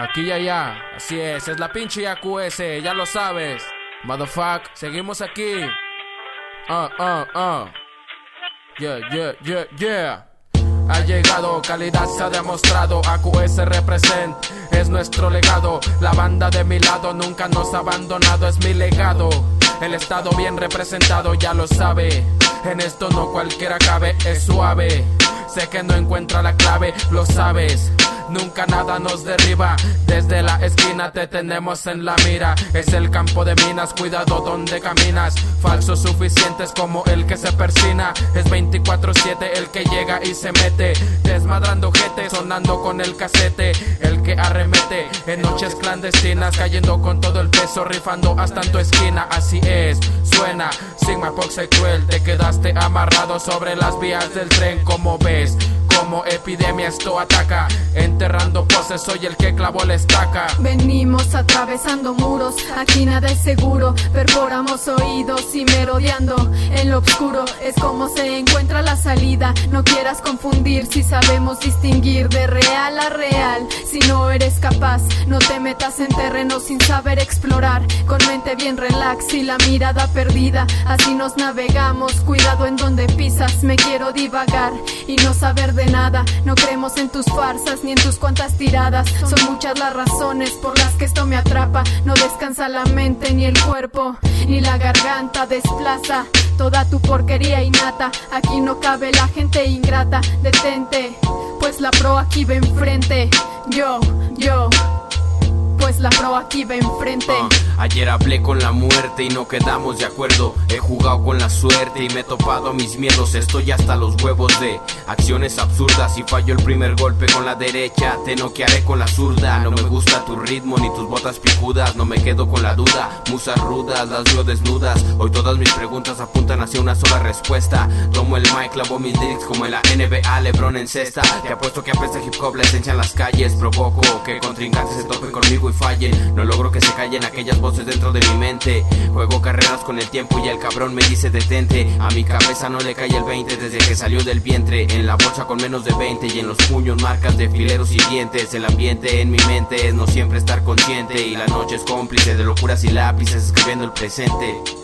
Aquí y allá, así es, es la pinche AQS, ya lo sabes. Motherfuck, seguimos aquí. Ah, ah, ah. Yeah, yeah, yeah, yeah. Ha llegado, calidad se ha demostrado, AQS represent, es nuestro legado. La banda de mi lado nunca nos ha abandonado, es mi legado. El estado bien representado ya lo sabe. En esto no cualquiera cabe, es suave. Sé que no encuentra la clave, lo sabes. Nunca nada nos derriba. Desde la esquina te tenemos en la mira. Es el campo de minas, cuidado donde caminas. Falsos suficientes como el que se persina. Es 24-7 el que llega y se mete. Desmadrando gente, sonando con el casete. El que arremete en noches clandestinas. Cayendo con todo el peso, rifando hasta en tu esquina. Así es, suena. Sigma Pox Cruel, te quedaste amarrado sobre las vías del tren. Como ves, como epidemia esto ataca. Enterrando poses, soy el que clavó la estaca. Venimos atravesando muros, aquí nada es seguro. Perforamos oídos y merodeando en lo oscuro. Es como se encuentra la salida. No quieras confundir si sabemos distinguir de real a real. Si no eres capaz, no te metas en terreno sin saber explorar. Con mente bien relax y la mirada perdida. Así nos navegamos, cuidado en donde pisas. Me quiero divagar y no saber de nada. No creemos en tus farsas ni en tus cuantas tiradas. Son muchas las razones por las que esto me atrapa. No descansa la mente ni el cuerpo, ni la garganta desplaza toda tu porquería innata. Aquí no cabe la gente ingrata. Detente, pues la pro aquí va enfrente. Yo, yo. La pro aquí va enfrente. Uh, ayer hablé con la muerte y no quedamos de acuerdo. He jugado con la suerte y me he topado a mis miedos. Estoy hasta los huevos de acciones absurdas. Si fallo el primer golpe con la derecha, te noquearé con la zurda. No me gusta tu ritmo ni tus botas picudas. No me quedo con la duda. Musas rudas, las veo desnudas. Hoy todas mis preguntas apuntan hacia una sola respuesta. Tomo el mic, clavo mis lyrics como en la NBA, Lebron en cesta. Te apuesto que apesta hip hop la esencia en las calles. Provoco que contrincantes se topen conmigo y No logro que se callen aquellas voces dentro de mi mente. Juego carreras con el tiempo y el cabrón me dice detente. A mi cabeza no le cae el 20 desde que salió del vientre. En la bolsa con menos de 20 y en los puños marcas de fileros y dientes. El ambiente en mi mente es no siempre estar consciente. Y la noche es cómplice de locuras y lápices escribiendo el presente.